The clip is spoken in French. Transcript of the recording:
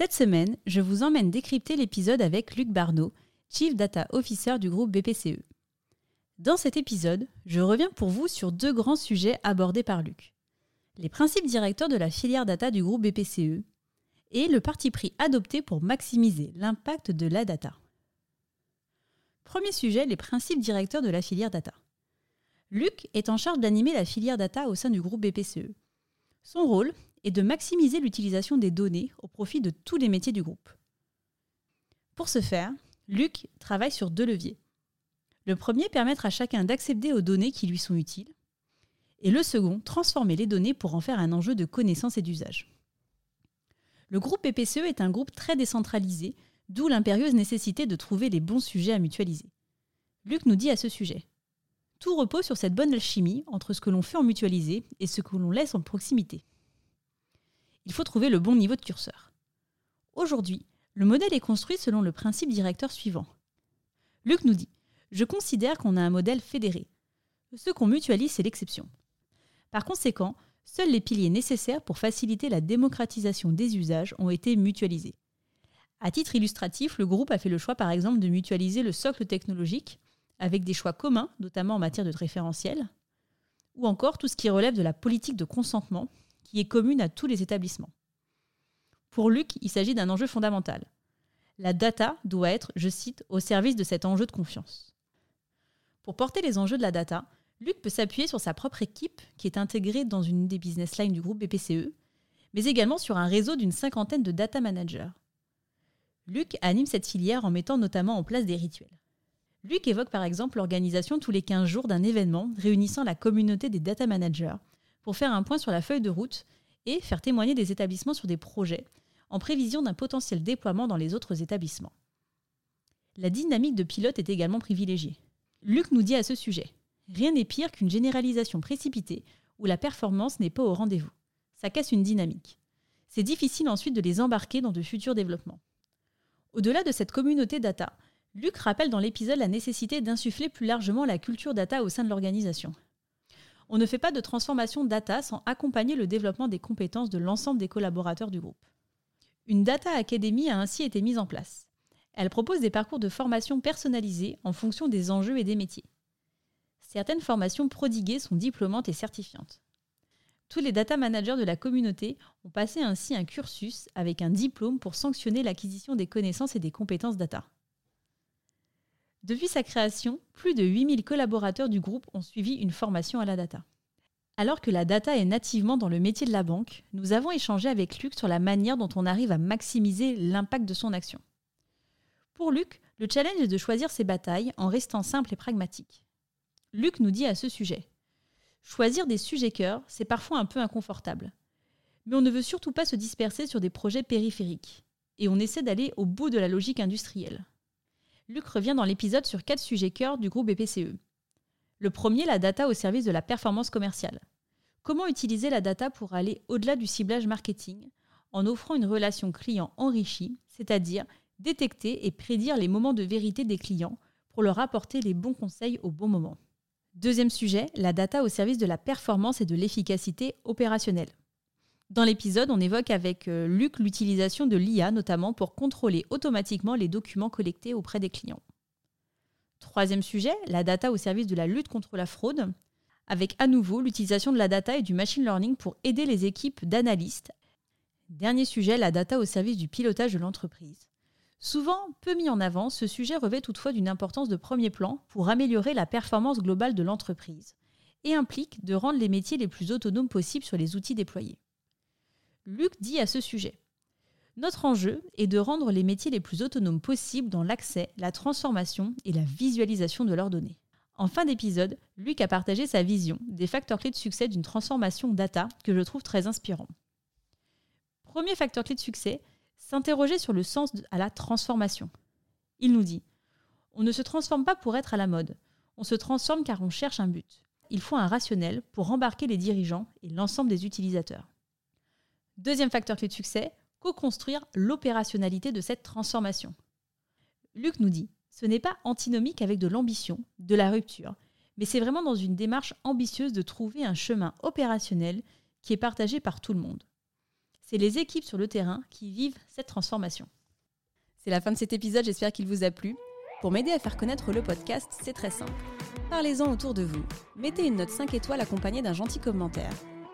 cette semaine, je vous emmène décrypter l'épisode avec Luc Barneau, Chief Data Officer du groupe BPCE. Dans cet épisode, je reviens pour vous sur deux grands sujets abordés par Luc. Les principes directeurs de la filière data du groupe BPCE et le parti pris adopté pour maximiser l'impact de la data. Premier sujet, les principes directeurs de la filière data. Luc est en charge d'animer la filière data au sein du groupe BPCE. Son rôle et de maximiser l'utilisation des données au profit de tous les métiers du groupe. Pour ce faire, Luc travaille sur deux leviers. Le premier, permettre à chacun d'accéder aux données qui lui sont utiles. Et le second, transformer les données pour en faire un enjeu de connaissance et d'usage. Le groupe BPCE est un groupe très décentralisé, d'où l'impérieuse nécessité de trouver les bons sujets à mutualiser. Luc nous dit à ce sujet Tout repose sur cette bonne alchimie entre ce que l'on fait en mutualisé et ce que l'on laisse en proximité il faut trouver le bon niveau de curseur. Aujourd'hui, le modèle est construit selon le principe directeur suivant. Luc nous dit Je considère qu'on a un modèle fédéré. Ce qu'on mutualise, c'est l'exception. Par conséquent, seuls les piliers nécessaires pour faciliter la démocratisation des usages ont été mutualisés. À titre illustratif, le groupe a fait le choix par exemple de mutualiser le socle technologique avec des choix communs, notamment en matière de référentiel, ou encore tout ce qui relève de la politique de consentement, qui est commune à tous les établissements. Pour Luc, il s'agit d'un enjeu fondamental. La data doit être, je cite, au service de cet enjeu de confiance. Pour porter les enjeux de la data, Luc peut s'appuyer sur sa propre équipe qui est intégrée dans une des business lines du groupe BPCE, mais également sur un réseau d'une cinquantaine de data managers. Luc anime cette filière en mettant notamment en place des rituels. Luc évoque par exemple l'organisation tous les 15 jours d'un événement réunissant la communauté des data managers pour faire un point sur la feuille de route et faire témoigner des établissements sur des projets en prévision d'un potentiel déploiement dans les autres établissements. La dynamique de pilote est également privilégiée. Luc nous dit à ce sujet Rien n'est pire qu'une généralisation précipitée où la performance n'est pas au rendez-vous. Ça casse une dynamique. C'est difficile ensuite de les embarquer dans de futurs développements. Au-delà de cette communauté data, Luc rappelle dans l'épisode la nécessité d'insuffler plus largement la culture data au sein de l'organisation. On ne fait pas de transformation data sans accompagner le développement des compétences de l'ensemble des collaborateurs du groupe. Une Data Academy a ainsi été mise en place. Elle propose des parcours de formation personnalisés en fonction des enjeux et des métiers. Certaines formations prodiguées sont diplômantes et certifiantes. Tous les data managers de la communauté ont passé ainsi un cursus avec un diplôme pour sanctionner l'acquisition des connaissances et des compétences data. Depuis sa création, plus de 8000 collaborateurs du groupe ont suivi une formation à la data. Alors que la data est nativement dans le métier de la banque, nous avons échangé avec Luc sur la manière dont on arrive à maximiser l'impact de son action. Pour Luc, le challenge est de choisir ses batailles en restant simple et pragmatique. Luc nous dit à ce sujet Choisir des sujets cœurs, c'est parfois un peu inconfortable. Mais on ne veut surtout pas se disperser sur des projets périphériques. Et on essaie d'aller au bout de la logique industrielle. Luc revient dans l'épisode sur quatre sujets cœur du groupe BPCE. Le premier, la data au service de la performance commerciale. Comment utiliser la data pour aller au-delà du ciblage marketing en offrant une relation client enrichie, c'est-à-dire détecter et prédire les moments de vérité des clients pour leur apporter les bons conseils au bon moment. Deuxième sujet, la data au service de la performance et de l'efficacité opérationnelle. Dans l'épisode, on évoque avec euh, Luc l'utilisation de l'IA notamment pour contrôler automatiquement les documents collectés auprès des clients. Troisième sujet, la data au service de la lutte contre la fraude, avec à nouveau l'utilisation de la data et du machine learning pour aider les équipes d'analystes. Dernier sujet, la data au service du pilotage de l'entreprise. Souvent peu mis en avant, ce sujet revêt toutefois d'une importance de premier plan pour améliorer la performance globale de l'entreprise et implique de rendre les métiers les plus autonomes possibles sur les outils déployés. Luc dit à ce sujet Notre enjeu est de rendre les métiers les plus autonomes possibles dans l'accès, la transformation et la visualisation de leurs données. En fin d'épisode, Luc a partagé sa vision des facteurs clés de succès d'une transformation data que je trouve très inspirant. Premier facteur clé de succès, s'interroger sur le sens à la transformation. Il nous dit On ne se transforme pas pour être à la mode, on se transforme car on cherche un but. Il faut un rationnel pour embarquer les dirigeants et l'ensemble des utilisateurs. Deuxième facteur clé de succès, co-construire l'opérationnalité de cette transformation. Luc nous dit Ce n'est pas antinomique avec de l'ambition, de la rupture, mais c'est vraiment dans une démarche ambitieuse de trouver un chemin opérationnel qui est partagé par tout le monde. C'est les équipes sur le terrain qui vivent cette transformation. C'est la fin de cet épisode, j'espère qu'il vous a plu. Pour m'aider à faire connaître le podcast, c'est très simple. Parlez-en autour de vous, mettez une note 5 étoiles accompagnée d'un gentil commentaire